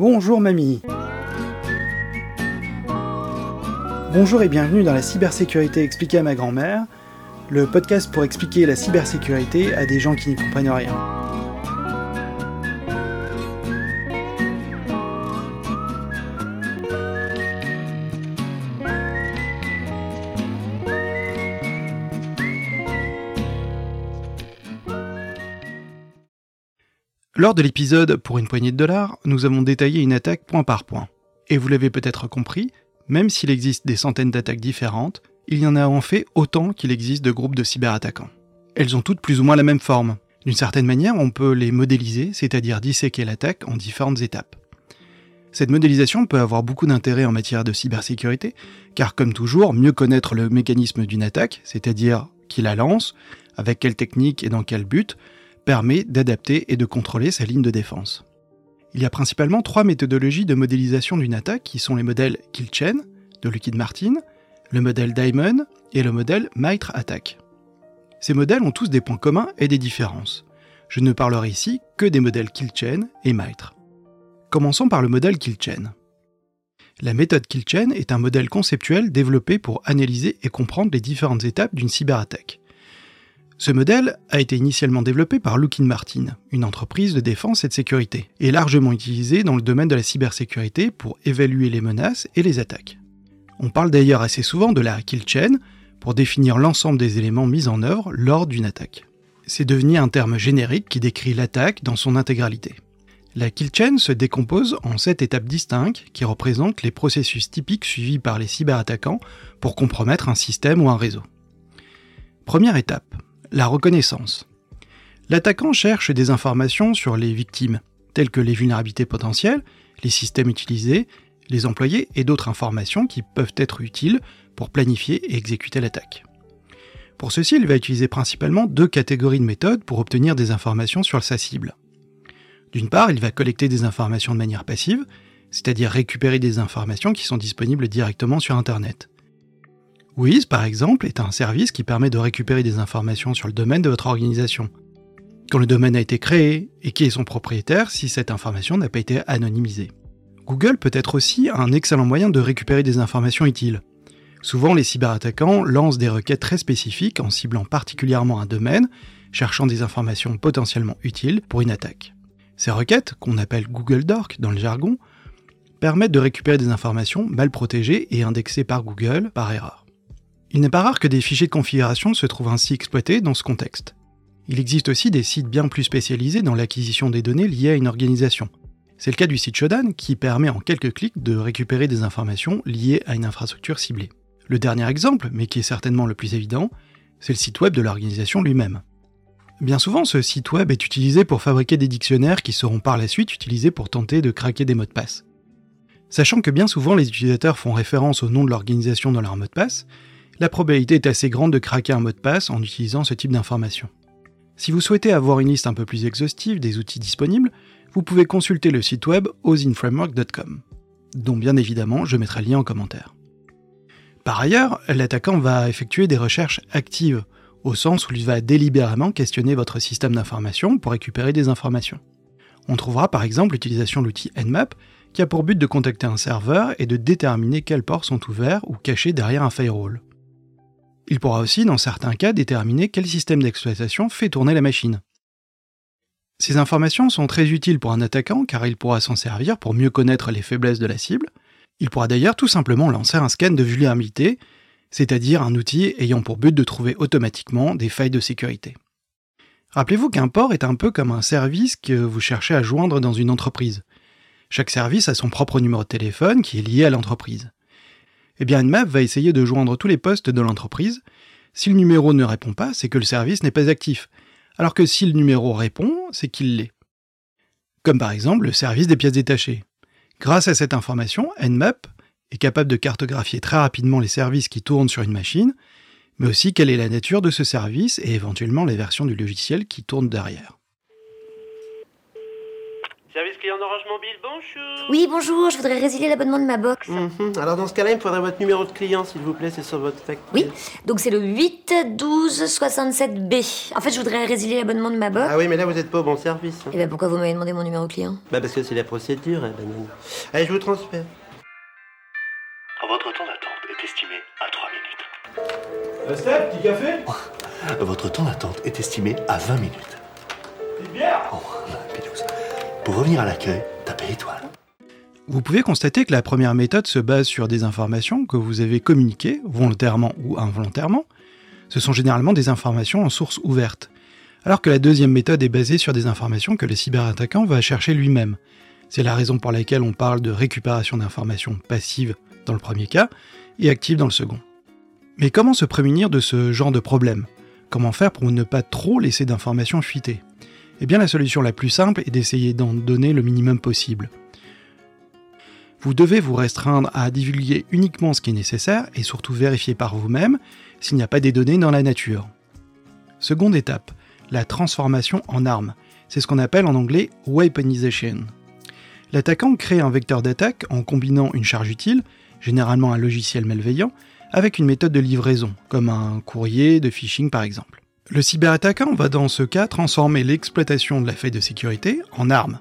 Bonjour mamie Bonjour et bienvenue dans la cybersécurité expliquée à ma grand-mère, le podcast pour expliquer la cybersécurité à des gens qui n'y comprennent rien. Lors de l'épisode Pour une poignée de dollars, nous avons détaillé une attaque point par point. Et vous l'avez peut-être compris, même s'il existe des centaines d'attaques différentes, il y en a en fait autant qu'il existe de groupes de cyberattaquants. Elles ont toutes plus ou moins la même forme. D'une certaine manière, on peut les modéliser, c'est-à-dire disséquer l'attaque en différentes étapes. Cette modélisation peut avoir beaucoup d'intérêt en matière de cybersécurité, car comme toujours, mieux connaître le mécanisme d'une attaque, c'est-à-dire qui la lance, avec quelle technique et dans quel but, permet d'adapter et de contrôler sa ligne de défense. Il y a principalement trois méthodologies de modélisation d'une attaque qui sont les modèles Killchain de Lockheed Martin, le modèle Diamond et le modèle Mitre Attack. Ces modèles ont tous des points communs et des différences. Je ne parlerai ici que des modèles Killchain et Mitre. Commençons par le modèle Killchain. La méthode Killchain est un modèle conceptuel développé pour analyser et comprendre les différentes étapes d'une cyberattaque. Ce modèle a été initialement développé par Lockheed Martin, une entreprise de défense et de sécurité, et largement utilisé dans le domaine de la cybersécurité pour évaluer les menaces et les attaques. On parle d'ailleurs assez souvent de la kill chain pour définir l'ensemble des éléments mis en œuvre lors d'une attaque. C'est devenu un terme générique qui décrit l'attaque dans son intégralité. La kill chain se décompose en sept étapes distinctes qui représentent les processus typiques suivis par les cyberattaquants pour compromettre un système ou un réseau. Première étape, la reconnaissance. L'attaquant cherche des informations sur les victimes, telles que les vulnérabilités potentielles, les systèmes utilisés, les employés et d'autres informations qui peuvent être utiles pour planifier et exécuter l'attaque. Pour ceci, il va utiliser principalement deux catégories de méthodes pour obtenir des informations sur sa cible. D'une part, il va collecter des informations de manière passive, c'est-à-dire récupérer des informations qui sont disponibles directement sur Internet. Wiz, par exemple, est un service qui permet de récupérer des informations sur le domaine de votre organisation. Quand le domaine a été créé et qui est son propriétaire si cette information n'a pas été anonymisée. Google peut être aussi un excellent moyen de récupérer des informations utiles. Souvent, les cyberattaquants lancent des requêtes très spécifiques en ciblant particulièrement un domaine, cherchant des informations potentiellement utiles pour une attaque. Ces requêtes, qu'on appelle Google Dork dans le jargon, permettent de récupérer des informations mal protégées et indexées par Google par erreur. Il n'est pas rare que des fichiers de configuration se trouvent ainsi exploités dans ce contexte. Il existe aussi des sites bien plus spécialisés dans l'acquisition des données liées à une organisation. C'est le cas du site Shodan qui permet en quelques clics de récupérer des informations liées à une infrastructure ciblée. Le dernier exemple, mais qui est certainement le plus évident, c'est le site web de l'organisation lui-même. Bien souvent, ce site web est utilisé pour fabriquer des dictionnaires qui seront par la suite utilisés pour tenter de craquer des mots de passe. Sachant que bien souvent les utilisateurs font référence au nom de l'organisation dans leur mot de passe, la probabilité est assez grande de craquer un mot de passe en utilisant ce type d'information. Si vous souhaitez avoir une liste un peu plus exhaustive des outils disponibles, vous pouvez consulter le site web osinframework.com, dont bien évidemment je mettrai le lien en commentaire. Par ailleurs, l'attaquant va effectuer des recherches actives, au sens où il va délibérément questionner votre système d'information pour récupérer des informations. On trouvera par exemple l'utilisation de l'outil Nmap qui a pour but de contacter un serveur et de déterminer quels ports sont ouverts ou cachés derrière un firewall. Il pourra aussi, dans certains cas, déterminer quel système d'exploitation fait tourner la machine. Ces informations sont très utiles pour un attaquant car il pourra s'en servir pour mieux connaître les faiblesses de la cible. Il pourra d'ailleurs tout simplement lancer un scan de vulnérabilité, c'est-à-dire un outil ayant pour but de trouver automatiquement des failles de sécurité. Rappelez-vous qu'un port est un peu comme un service que vous cherchez à joindre dans une entreprise. Chaque service a son propre numéro de téléphone qui est lié à l'entreprise eh bien Nmap va essayer de joindre tous les postes de l'entreprise. Si le numéro ne répond pas, c'est que le service n'est pas actif. Alors que si le numéro répond, c'est qu'il l'est. Comme par exemple le service des pièces détachées. Grâce à cette information, Nmap est capable de cartographier très rapidement les services qui tournent sur une machine, mais aussi quelle est la nature de ce service et éventuellement les versions du logiciel qui tournent derrière. Service client d'Orange Mobile, bonjour. Oui, bonjour, je voudrais résilier l'abonnement de ma box. Mhm. Alors dans ce cas-là, il me faudrait votre numéro de client, s'il vous plaît, c'est sur votre facture. Oui, donc c'est le 8 12 67 B. En fait, je voudrais résilier l'abonnement de ma box. Ah oui, mais là, vous êtes pas au bon service. hein. Et ben pourquoi vous m'avez demandé mon numéro client? Bah parce que c'est la procédure, hein, banane. Allez, je vous transfère. Votre temps d'attente est estimé à 3 minutes. Steph, petit café? Votre temps d'attente est estimé à 20 minutes. Petite bière? Oh. Pour revenir à l'accueil, tapez étoile. Vous pouvez constater que la première méthode se base sur des informations que vous avez communiquées, volontairement ou involontairement. Ce sont généralement des informations en source ouverte. Alors que la deuxième méthode est basée sur des informations que le cyberattaquant va chercher lui-même. C'est la raison pour laquelle on parle de récupération d'informations passive dans le premier cas et active dans le second. Mais comment se prémunir de ce genre de problème? Comment faire pour ne pas trop laisser d'informations fuiter? Eh bien la solution la plus simple est d'essayer d'en donner le minimum possible. Vous devez vous restreindre à divulguer uniquement ce qui est nécessaire et surtout vérifier par vous-même s'il n'y a pas des données dans la nature. Seconde étape, la transformation en arme. C'est ce qu'on appelle en anglais weaponization. L'attaquant crée un vecteur d'attaque en combinant une charge utile, généralement un logiciel malveillant, avec une méthode de livraison, comme un courrier de phishing par exemple. Le cyberattaquant va dans ce cas transformer l'exploitation de la faille de sécurité en arme,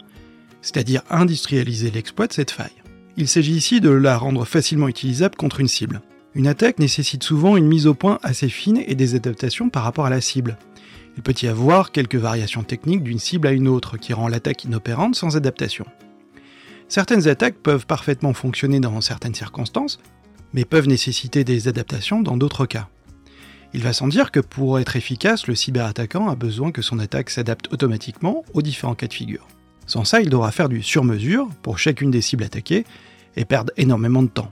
c'est-à-dire industrialiser l'exploit de cette faille. Il s'agit ici de la rendre facilement utilisable contre une cible. Une attaque nécessite souvent une mise au point assez fine et des adaptations par rapport à la cible. Il peut y avoir quelques variations techniques d'une cible à une autre qui rend l'attaque inopérante sans adaptation. Certaines attaques peuvent parfaitement fonctionner dans certaines circonstances, mais peuvent nécessiter des adaptations dans d'autres cas. Il va sans dire que pour être efficace, le cyberattaquant a besoin que son attaque s'adapte automatiquement aux différents cas de figure. Sans ça, il devra faire du sur-mesure pour chacune des cibles attaquées et perdre énormément de temps.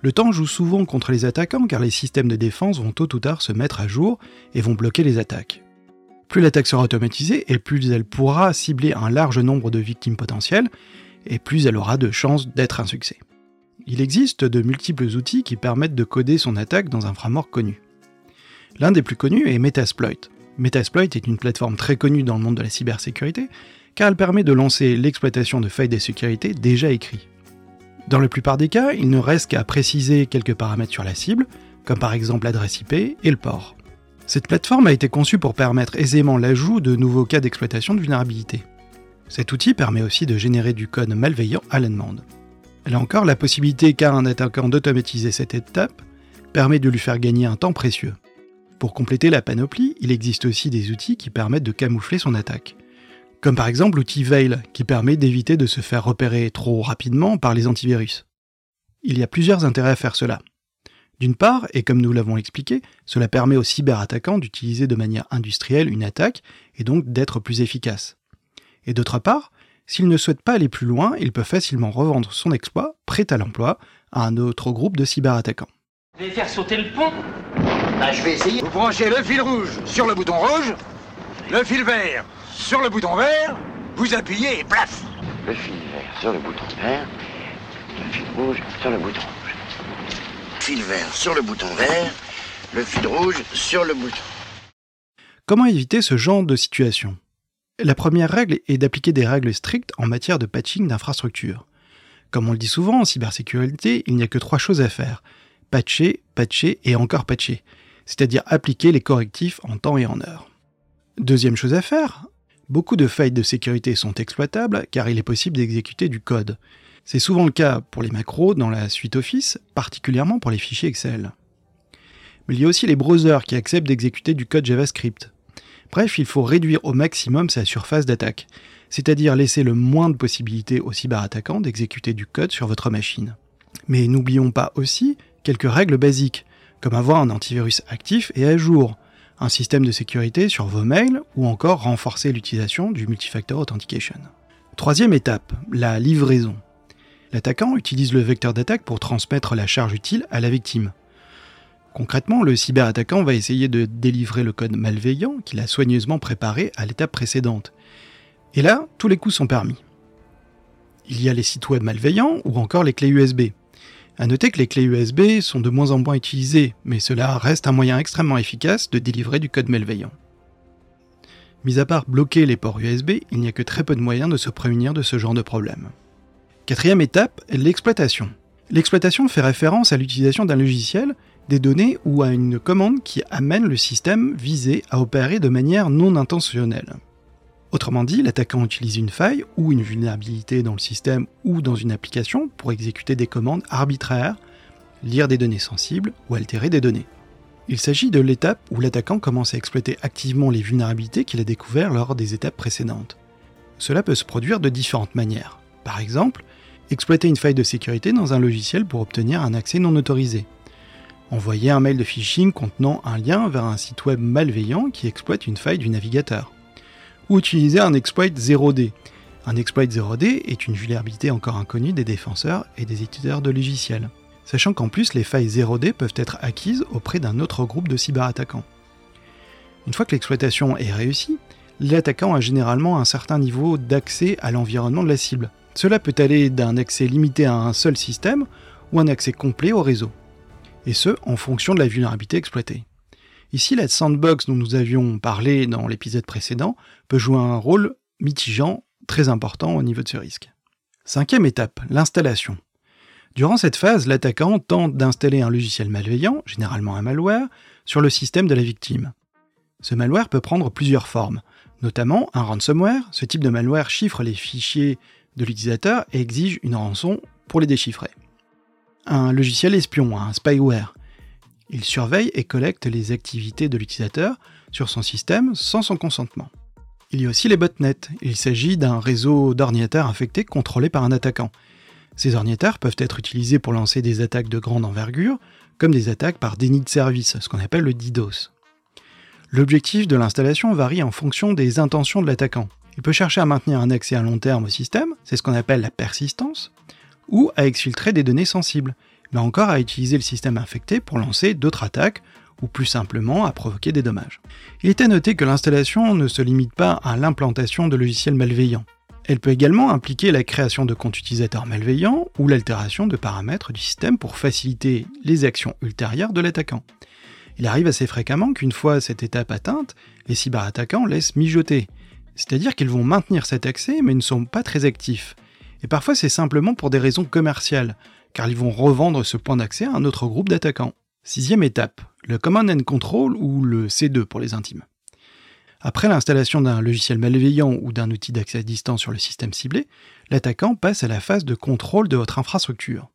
Le temps joue souvent contre les attaquants car les systèmes de défense vont tôt ou tard se mettre à jour et vont bloquer les attaques. Plus l'attaque sera automatisée et plus elle pourra cibler un large nombre de victimes potentielles et plus elle aura de chances d'être un succès. Il existe de multiples outils qui permettent de coder son attaque dans un framework connu. L'un des plus connus est Metasploit. Metasploit est une plateforme très connue dans le monde de la cybersécurité car elle permet de lancer l'exploitation de failles de sécurité déjà écrits. Dans la plupart des cas, il ne reste qu'à préciser quelques paramètres sur la cible, comme par exemple l'adresse IP et le port. Cette plateforme a été conçue pour permettre aisément l'ajout de nouveaux cas d'exploitation de vulnérabilité. Cet outil permet aussi de générer du code malveillant à la demande. Là encore, la possibilité qu'a un attaquant d'automatiser cette étape permet de lui faire gagner un temps précieux. Pour compléter la panoplie, il existe aussi des outils qui permettent de camoufler son attaque. Comme par exemple l'outil Veil, qui permet d'éviter de se faire repérer trop rapidement par les antivirus. Il y a plusieurs intérêts à faire cela. D'une part, et comme nous l'avons expliqué, cela permet aux cyberattaquants d'utiliser de manière industrielle une attaque et donc d'être plus efficace. Et d'autre part, s'ils ne souhaitent pas aller plus loin, ils peuvent facilement revendre son exploit, prêt à l'emploi, à un autre groupe de cyberattaquants. Faire sauter le pont Bah, je vais essayer. Vous branchez le fil rouge sur le bouton rouge, le fil vert sur le bouton vert, vous appuyez et plaf Le fil vert sur le bouton vert, le fil rouge sur le bouton rouge. Fil vert sur le bouton vert, le fil rouge sur le bouton. Comment éviter ce genre de situation? La première règle est d'appliquer des règles strictes en matière de patching d'infrastructure. Comme on le dit souvent en cybersécurité, il n'y a que trois choses à faire patcher, patcher et encore patcher, c'est-à-dire appliquer les correctifs en temps et en heure. Deuxième chose à faire, beaucoup de failles de sécurité sont exploitables car il est possible d'exécuter du code. C'est souvent le cas pour les macros dans la suite Office, particulièrement pour les fichiers Excel. Mais il y a aussi les browsers qui acceptent d'exécuter du code JavaScript. Bref, il faut réduire au maximum sa surface d'attaque, c'est-à-dire laisser le moins de possibilités aux cyberattaquants d'exécuter du code sur votre machine. Mais n'oublions pas aussi quelques règles basiques, comme avoir un antivirus actif et à jour, un système de sécurité sur vos mails ou encore renforcer l'utilisation du multifactor authentication. Troisième étape, la livraison. L'attaquant utilise le vecteur d'attaque pour transmettre la charge utile à la victime. Concrètement, le cyberattaquant va essayer de délivrer le code malveillant qu'il a soigneusement préparé à l'étape précédente. Et là, tous les coups sont permis. Il y a les sites web malveillants ou encore les clés USB. A noter que les clés USB sont de moins en moins utilisées, mais cela reste un moyen extrêmement efficace de délivrer du code malveillant. Mis à part bloquer les ports USB, il n'y a que très peu de moyens de se prémunir de ce genre de problème. Quatrième étape, l'exploitation. L'exploitation fait référence à l'utilisation d'un logiciel, des données ou à une commande qui amène le système visé à opérer de manière non intentionnelle. Autrement dit, l'attaquant utilise une faille ou une vulnérabilité dans le système ou dans une application pour exécuter des commandes arbitraires, lire des données sensibles ou altérer des données. Il s'agit de l'étape où l'attaquant commence à exploiter activement les vulnérabilités qu'il a découvertes lors des étapes précédentes. Cela peut se produire de différentes manières. Par exemple, exploiter une faille de sécurité dans un logiciel pour obtenir un accès non autorisé. Envoyer un mail de phishing contenant un lien vers un site web malveillant qui exploite une faille du navigateur. Ou utiliser un exploit 0D. Un exploit 0D est une vulnérabilité encore inconnue des défenseurs et des éditeurs de logiciels sachant qu'en plus les failles 0D peuvent être acquises auprès d'un autre groupe de cyberattaquants. Une fois que l'exploitation est réussie, l'attaquant a généralement un certain niveau d'accès à l'environnement de la cible. Cela peut aller d'un accès limité à un seul système ou un accès complet au réseau. Et ce, en fonction de la vulnérabilité exploitée. Ici, la sandbox dont nous avions parlé dans l'épisode précédent peut jouer un rôle mitigeant très important au niveau de ce risque. Cinquième étape, l'installation. Durant cette phase, l'attaquant tente d'installer un logiciel malveillant, généralement un malware, sur le système de la victime. Ce malware peut prendre plusieurs formes, notamment un ransomware. Ce type de malware chiffre les fichiers de l'utilisateur et exige une rançon pour les déchiffrer. Un logiciel espion, un spyware. Il surveille et collecte les activités de l'utilisateur sur son système sans son consentement. Il y a aussi les botnets. Il s'agit d'un réseau d'ordinateurs infectés contrôlé par un attaquant. Ces ordinateurs peuvent être utilisés pour lancer des attaques de grande envergure, comme des attaques par déni de service, ce qu'on appelle le DDoS. L'objectif de l'installation varie en fonction des intentions de l'attaquant. Il peut chercher à maintenir un accès à long terme au système, c'est ce qu'on appelle la persistance, ou à exfiltrer des données sensibles, mais encore à utiliser le système infecté pour lancer d'autres attaques, ou plus simplement à provoquer des dommages. Il est à noter que l'installation ne se limite pas à l'implantation de logiciels malveillants. Elle peut également impliquer la création de comptes utilisateurs malveillants ou l'altération de paramètres du système pour faciliter les actions ultérieures de l'attaquant. Il arrive assez fréquemment qu'une fois cette étape atteinte, les cyberattaquants laissent mijoter. C'est-à-dire qu'ils vont maintenir cet accès mais ne sont pas très actifs. Et parfois c'est simplement pour des raisons commerciales, car ils vont revendre ce point d'accès à un autre groupe d'attaquants. Sixième étape, le Command and Control ou le C2 pour les intimes. Après l'installation d'un logiciel malveillant ou d'un outil d'accès à distance sur le système ciblé, l'attaquant passe à la phase de contrôle de votre infrastructure.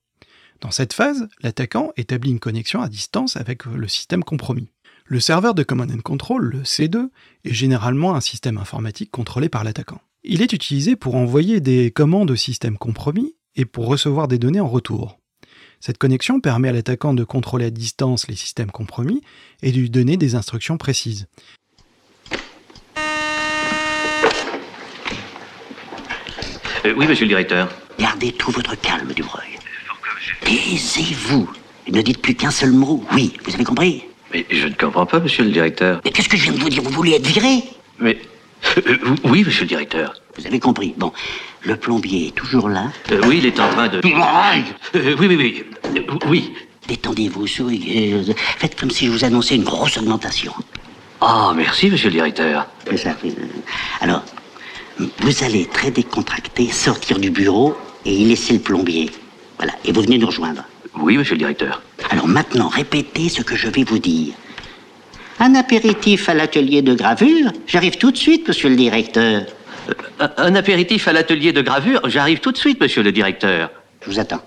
Dans cette phase, l'attaquant établit une connexion à distance avec le système compromis. Le serveur de Command and Control, le C2, est généralement un système informatique contrôlé par l'attaquant. Il est utilisé pour envoyer des commandes au système compromis et pour recevoir des données en retour. Cette connexion permet à l'attaquant de contrôler à distance les systèmes compromis et de lui donner des instructions précises. Euh, oui, monsieur le directeur. Gardez tout votre calme, Dubreuil. Taisez-vous. Ne dites plus qu'un seul mot. Oui, vous avez compris? Mais je ne comprends pas, monsieur le directeur. Mais qu'est-ce que je viens de vous dire? Vous voulez être viré? Mais. Euh, oui, monsieur le directeur. Vous avez compris. Bon, le plombier est toujours là. Euh, oui, il est en train de. Euh, oui, oui, oui. Oui. Détendez-vous, souriez. Faites comme si je vous annonçais une grosse augmentation. Ah, merci, monsieur le directeur. Ça. Alors, vous allez très décontracté sortir du bureau et y laisser le plombier. Voilà, et vous venez nous rejoindre. Oui, monsieur le directeur. Alors maintenant, répétez ce que je vais vous dire. Un apéritif à l'atelier de gravure J'arrive tout de suite, monsieur le directeur. Un, un apéritif à l'atelier de gravure J'arrive tout de suite, monsieur le directeur. Je vous attends.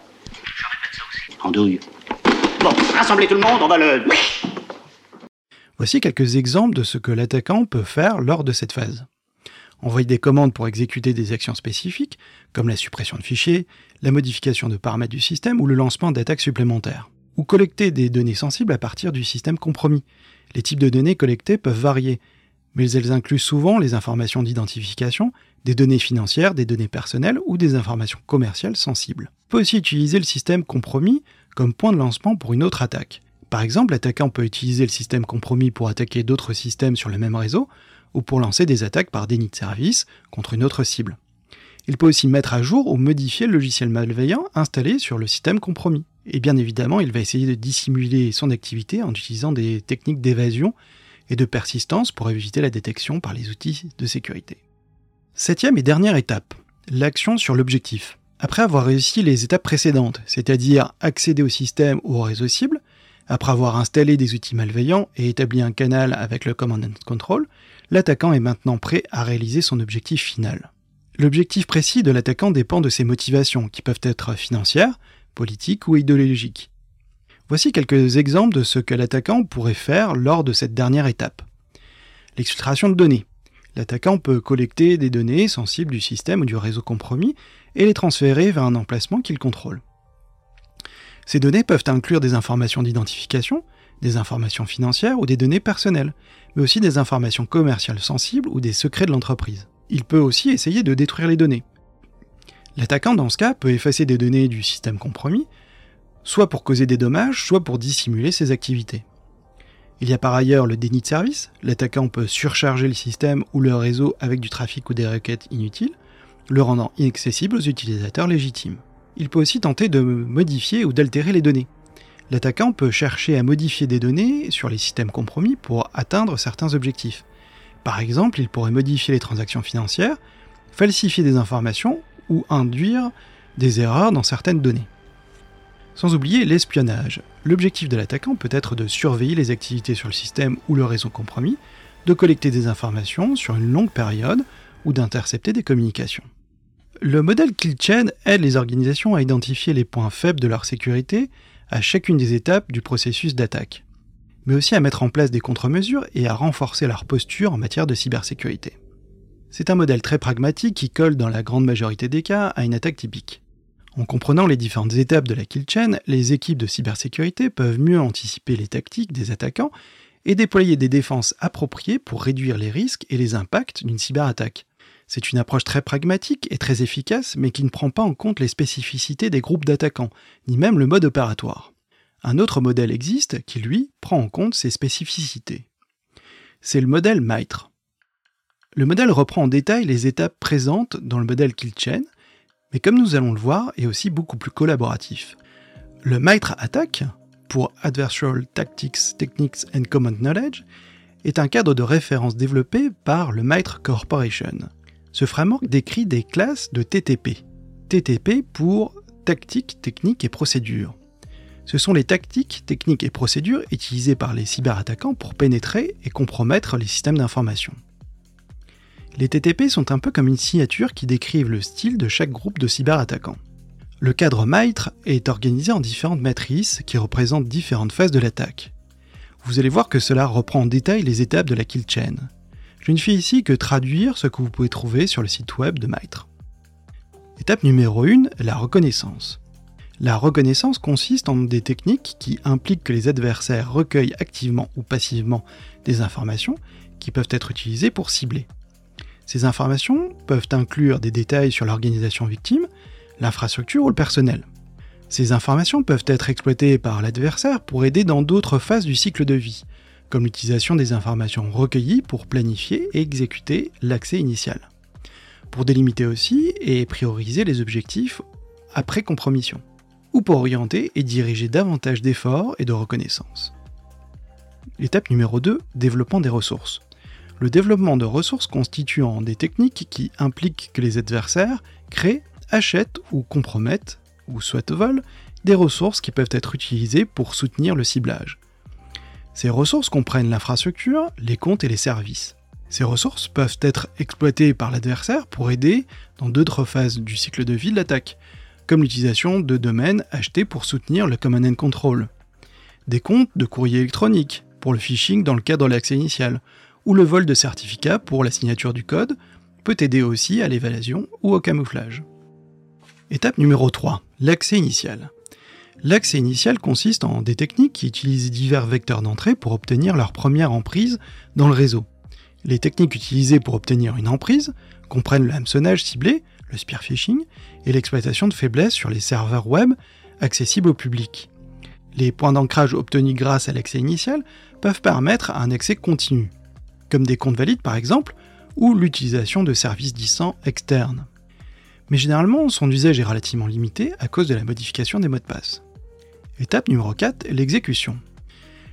Andouille. Bon, rassemblez tout le monde, on va le... Voici quelques exemples de ce que l'attaquant peut faire lors de cette phase. Envoyer des commandes pour exécuter des actions spécifiques, comme la suppression de fichiers, la modification de paramètres du système ou le lancement d'attaques supplémentaires. Ou collecter des données sensibles à partir du système compromis. Les types de données collectées peuvent varier, mais elles incluent souvent les informations d'identification, des données financières, des données personnelles ou des informations commerciales sensibles. On peut aussi utiliser le système compromis comme point de lancement pour une autre attaque. Par exemple, l'attaquant peut utiliser le système compromis pour attaquer d'autres systèmes sur le même réseau, ou pour lancer des attaques par déni de service contre une autre cible. Il peut aussi mettre à jour ou modifier le logiciel malveillant installé sur le système compromis. Et bien évidemment, il va essayer de dissimuler son activité en utilisant des techniques d'évasion et de persistance pour éviter la détection par les outils de sécurité. Septième et dernière étape, l'action sur l'objectif. Après avoir réussi les étapes précédentes, c'est-à-dire accéder au système ou au réseau cible, après avoir installé des outils malveillants et établi un canal avec le Command and Control, l'attaquant est maintenant prêt à réaliser son objectif final. L'objectif précis de l'attaquant dépend de ses motivations, qui peuvent être financières, politiques ou idéologiques. Voici quelques exemples de ce que l'attaquant pourrait faire lors de cette dernière étape. L'exfiltration de données. L'attaquant peut collecter des données sensibles du système ou du réseau compromis et les transférer vers un emplacement qu'il contrôle. Ces données peuvent inclure des informations d'identification, des informations financières ou des données personnelles, mais aussi des informations commerciales sensibles ou des secrets de l'entreprise. Il peut aussi essayer de détruire les données. L'attaquant, dans ce cas, peut effacer des données du système compromis, soit pour causer des dommages, soit pour dissimuler ses activités. Il y a par ailleurs le déni de service. L'attaquant peut surcharger le système ou le réseau avec du trafic ou des requêtes inutiles, le rendant inaccessible aux utilisateurs légitimes. Il peut aussi tenter de modifier ou d'altérer les données. L'attaquant peut chercher à modifier des données sur les systèmes compromis pour atteindre certains objectifs. Par exemple, il pourrait modifier les transactions financières, falsifier des informations ou induire des erreurs dans certaines données. Sans oublier l'espionnage. L'objectif de l'attaquant peut être de surveiller les activités sur le système ou le réseau compromis, de collecter des informations sur une longue période ou d'intercepter des communications. Le modèle KillChain aide les organisations à identifier les points faibles de leur sécurité à chacune des étapes du processus d'attaque, mais aussi à mettre en place des contre-mesures et à renforcer leur posture en matière de cybersécurité. C'est un modèle très pragmatique qui colle dans la grande majorité des cas à une attaque typique. En comprenant les différentes étapes de la kill chain, les équipes de cybersécurité peuvent mieux anticiper les tactiques des attaquants et déployer des défenses appropriées pour réduire les risques et les impacts d'une cyberattaque. C'est une approche très pragmatique et très efficace, mais qui ne prend pas en compte les spécificités des groupes d'attaquants, ni même le mode opératoire. Un autre modèle existe qui, lui, prend en compte ces spécificités. C'est le modèle Mitre. Le modèle reprend en détail les étapes présentes dans le modèle KillChain, mais comme nous allons le voir, est aussi beaucoup plus collaboratif. Le MITRE Attack, pour Adversarial Tactics, Techniques and Common Knowledge, est un cadre de référence développé par le MITRE Corporation. Ce framework décrit des classes de TTP. TTP pour tactique, technique et procédure. Ce sont les tactiques, techniques et procédures utilisées par les cyberattaquants pour pénétrer et compromettre les systèmes d'information. Les TTP sont un peu comme une signature qui décrivent le style de chaque groupe de cyberattaquants. Le cadre MITRE est organisé en différentes matrices qui représentent différentes phases de l'attaque. Vous allez voir que cela reprend en détail les étapes de la kill chain. Je ne fais ici que traduire ce que vous pouvez trouver sur le site web de MITRE. Étape numéro 1, la reconnaissance. La reconnaissance consiste en des techniques qui impliquent que les adversaires recueillent activement ou passivement des informations qui peuvent être utilisées pour cibler. Ces informations peuvent inclure des détails sur l'organisation victime, l'infrastructure ou le personnel. Ces informations peuvent être exploitées par l'adversaire pour aider dans d'autres phases du cycle de vie, comme l'utilisation des informations recueillies pour planifier et exécuter l'accès initial, pour délimiter aussi et prioriser les objectifs après compromission, ou pour orienter et diriger davantage d'efforts et de reconnaissance. L'étape numéro 2, développement des ressources le développement de ressources constituant des techniques qui impliquent que les adversaires créent, achètent ou compromettent, ou soit volent, des ressources qui peuvent être utilisées pour soutenir le ciblage. Ces ressources comprennent l'infrastructure, les comptes et les services. Ces ressources peuvent être exploitées par l'adversaire pour aider dans d'autres phases du cycle de vie de l'attaque, comme l'utilisation de domaines achetés pour soutenir le Command and Control, des comptes de courrier électronique pour le phishing dans le cadre de l'accès initial, ou le vol de certificats pour la signature du code peut aider aussi à l'évaluation ou au camouflage. Étape numéro 3, l'accès initial. L'accès initial consiste en des techniques qui utilisent divers vecteurs d'entrée pour obtenir leur première emprise dans le réseau. Les techniques utilisées pour obtenir une emprise comprennent le hameçonnage ciblé, le spear phishing, et l'exploitation de faiblesses sur les serveurs web accessibles au public. Les points d'ancrage obtenus grâce à l'accès initial peuvent permettre un accès continu, comme des comptes valides par exemple, ou l'utilisation de services distants externes. Mais généralement, son usage est relativement limité à cause de la modification des mots de passe. Étape numéro 4, l'exécution.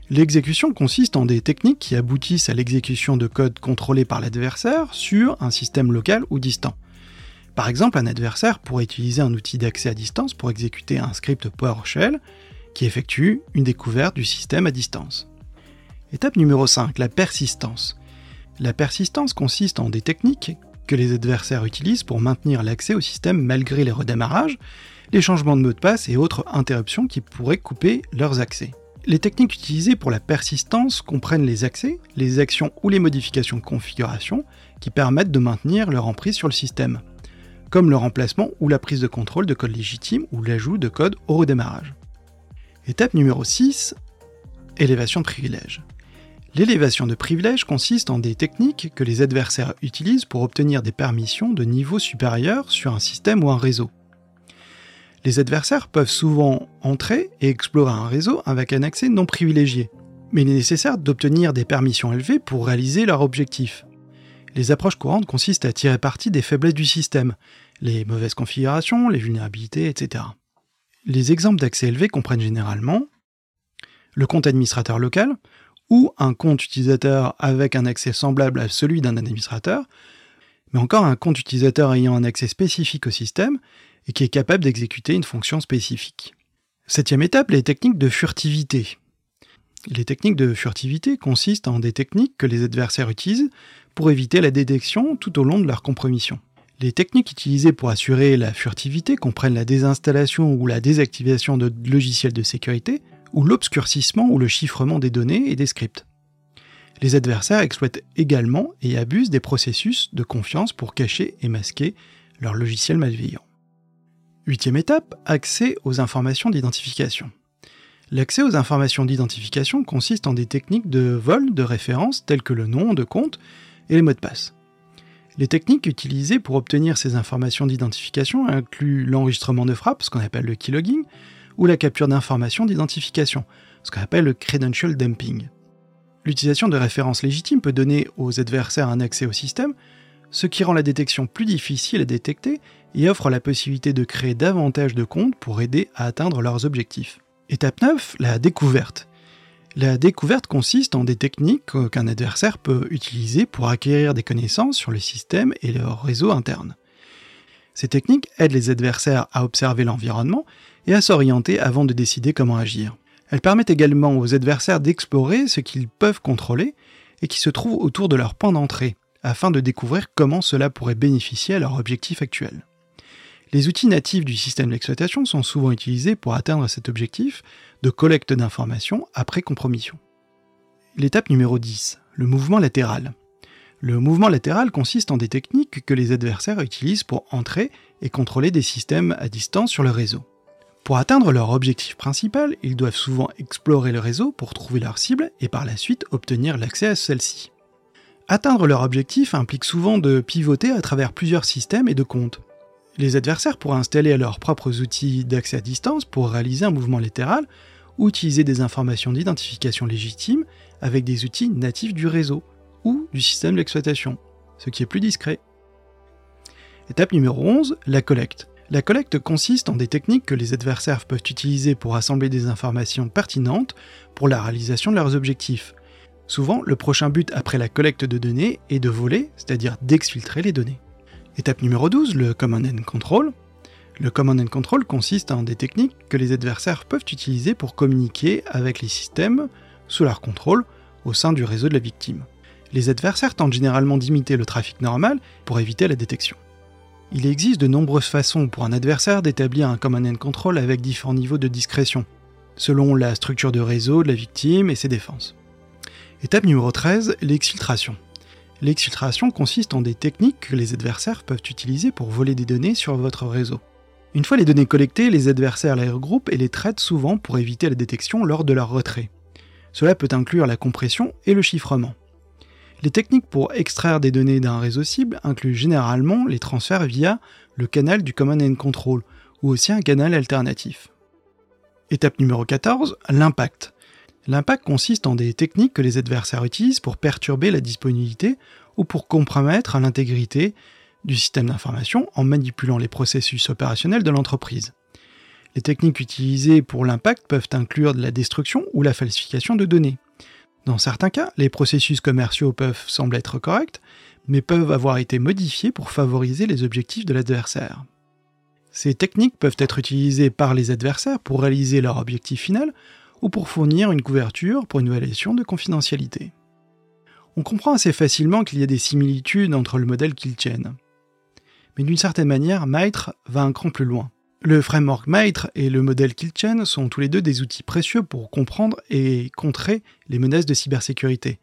L'exécution consiste en des techniques qui aboutissent à l'exécution de code contrôlés par l'adversaire sur un système local ou distant. Par exemple, un adversaire pourrait utiliser un outil d'accès à distance pour exécuter un script PowerShell qui effectue une découverte du système à distance. Étape numéro 5, la persistance. La persistance consiste en des techniques que les adversaires utilisent pour maintenir l'accès au système malgré les redémarrages, les changements de mot de passe et autres interruptions qui pourraient couper leurs accès. Les techniques utilisées pour la persistance comprennent les accès, les actions ou les modifications de configuration qui permettent de maintenir leur emprise sur le système, comme le remplacement ou la prise de contrôle de code légitime ou l'ajout de code au redémarrage. Étape numéro 6, élévation de privilèges. L'élévation de privilèges consiste en des techniques que les adversaires utilisent pour obtenir des permissions de niveau supérieur sur un système ou un réseau. Les adversaires peuvent souvent entrer et explorer un réseau avec un accès non privilégié, mais il est nécessaire d'obtenir des permissions élevées pour réaliser leur objectif. Les approches courantes consistent à tirer parti des faiblesses du système, les mauvaises configurations, les vulnérabilités, etc. Les exemples d'accès élevé comprennent généralement le compte administrateur local, ou un compte utilisateur avec un accès semblable à celui d'un administrateur, mais encore un compte utilisateur ayant un accès spécifique au système et qui est capable d'exécuter une fonction spécifique. Septième étape, les techniques de furtivité. Les techniques de furtivité consistent en des techniques que les adversaires utilisent pour éviter la détection tout au long de leur compromission. Les techniques utilisées pour assurer la furtivité comprennent la désinstallation ou la désactivation de logiciels de sécurité, ou l'obscurcissement ou le chiffrement des données et des scripts. Les adversaires exploitent également et abusent des processus de confiance pour cacher et masquer leurs logiciels malveillants. Huitième étape, accès aux informations d'identification. L'accès aux informations d'identification consiste en des techniques de vol de référence telles que le nom de compte et les mots de passe. Les techniques utilisées pour obtenir ces informations d'identification incluent l'enregistrement de frappe, ce qu'on appelle le keylogging, ou la capture d'informations d'identification, ce qu'on appelle le credential dumping. L'utilisation de références légitimes peut donner aux adversaires un accès au système, ce qui rend la détection plus difficile à détecter et offre la possibilité de créer davantage de comptes pour aider à atteindre leurs objectifs. Étape 9, la découverte. La découverte consiste en des techniques qu'un adversaire peut utiliser pour acquérir des connaissances sur le système et leur réseau interne. Ces techniques aident les adversaires à observer l'environnement et à s'orienter avant de décider comment agir. Elles permettent également aux adversaires d'explorer ce qu'ils peuvent contrôler et qui se trouve autour de leur point d'entrée, afin de découvrir comment cela pourrait bénéficier à leur objectif actuel. Les outils natifs du système d'exploitation sont souvent utilisés pour atteindre cet objectif de collecte d'informations après compromission. L'étape numéro 10, le mouvement latéral. Le mouvement latéral consiste en des techniques que les adversaires utilisent pour entrer et contrôler des systèmes à distance sur le réseau. Pour atteindre leur objectif principal, ils doivent souvent explorer le réseau pour trouver leur cible et par la suite obtenir l'accès à celle-ci. Atteindre leur objectif implique souvent de pivoter à travers plusieurs systèmes et de comptes. Les adversaires pourraient installer leurs propres outils d'accès à distance pour réaliser un mouvement latéral ou utiliser des informations d'identification légitimes avec des outils natifs du réseau ou du système d'exploitation, ce qui est plus discret. Étape numéro 11, la collecte. La collecte consiste en des techniques que les adversaires peuvent utiliser pour assembler des informations pertinentes pour la réalisation de leurs objectifs. Souvent, le prochain but après la collecte de données est de voler, c'est-à-dire d'exfiltrer les données. Étape numéro 12, le Command and Control. Le Command and Control consiste en des techniques que les adversaires peuvent utiliser pour communiquer avec les systèmes sous leur contrôle au sein du réseau de la victime. Les adversaires tentent généralement d'imiter le trafic normal pour éviter la détection. Il existe de nombreuses façons pour un adversaire d'établir un command and control avec différents niveaux de discrétion, selon la structure de réseau de la victime et ses défenses. Étape numéro 13, l'exfiltration. L'exfiltration consiste en des techniques que les adversaires peuvent utiliser pour voler des données sur votre réseau. Une fois les données collectées, les adversaires les regroupent et les traitent souvent pour éviter la détection lors de leur retrait. Cela peut inclure la compression et le chiffrement. Les techniques pour extraire des données d'un réseau cible incluent généralement les transferts via le canal du Command and Control ou aussi un canal alternatif. Étape numéro 14, l'impact. L'impact consiste en des techniques que les adversaires utilisent pour perturber la disponibilité ou pour compromettre l'intégrité du système d'information en manipulant les processus opérationnels de l'entreprise. Les techniques utilisées pour l'impact peuvent inclure de la destruction ou la falsification de données. Dans certains cas, les processus commerciaux peuvent sembler être corrects, mais peuvent avoir été modifiés pour favoriser les objectifs de l'adversaire. Ces techniques peuvent être utilisées par les adversaires pour réaliser leur objectif final ou pour fournir une couverture pour une violation de confidentialité. On comprend assez facilement qu'il y a des similitudes entre le modèle qu'ils tiennent. Mais d'une certaine manière, Maitre va un cran plus loin. Le framework Maitre et le modèle Killchain sont tous les deux des outils précieux pour comprendre et contrer les menaces de cybersécurité.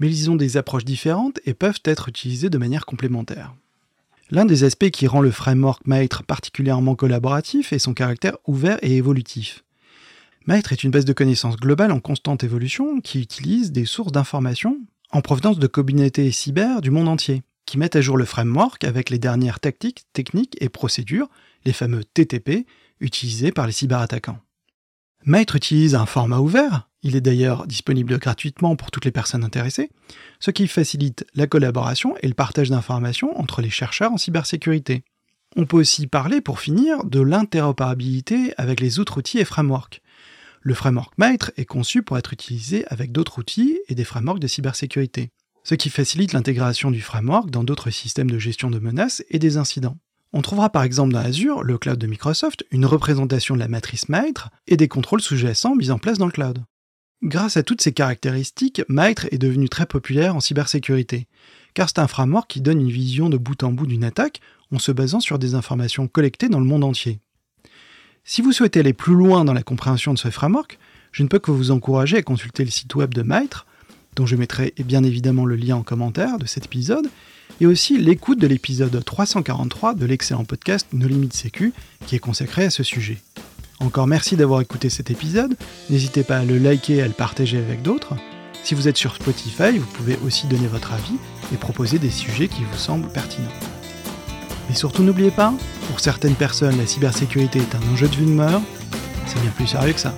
Mais ils ont des approches différentes et peuvent être utilisés de manière complémentaire. L'un des aspects qui rend le framework Maitre particulièrement collaboratif est son caractère ouvert et évolutif. Maitre est une base de connaissances globale en constante évolution qui utilise des sources d'informations en provenance de communautés cyber du monde entier, qui mettent à jour le framework avec les dernières tactiques, techniques et procédures, les fameux TTP, utilisés par les cyberattaquants. Maitre utilise un format ouvert, il est d'ailleurs disponible gratuitement pour toutes les personnes intéressées, ce qui facilite la collaboration et le partage d'informations entre les chercheurs en cybersécurité. On peut aussi parler, pour finir, de l'interopérabilité avec les autres outils et frameworks. Le framework Maitre est conçu pour être utilisé avec d'autres outils et des frameworks de cybersécurité, ce qui facilite l'intégration du framework dans d'autres systèmes de gestion de menaces et des incidents. On trouvera par exemple dans Azure, le cloud de Microsoft, une représentation de la matrice Maitre et des contrôles sous-jacents mis en place dans le cloud. Grâce à toutes ces caractéristiques, Maitre est devenu très populaire en cybersécurité, car c'est un framework qui donne une vision de bout en bout d'une attaque en se basant sur des informations collectées dans le monde entier. Si vous souhaitez aller plus loin dans la compréhension de ce framework, je ne peux que vous encourager à consulter le site web de Maitre, dont je mettrai bien évidemment le lien en commentaire de cet épisode, et aussi l'écoute de l'épisode 343 de l'excellent podcast No Limite Sécu, qui est consacré à ce sujet. Encore merci d'avoir écouté cet épisode, n'hésitez pas à le liker et à le partager avec d'autres. Si vous êtes sur Spotify, vous pouvez aussi donner votre avis et proposer des sujets qui vous semblent pertinents. Et surtout n'oubliez pas, pour certaines personnes, la cybersécurité est un enjeu de vie de mort. C'est bien plus sérieux que ça.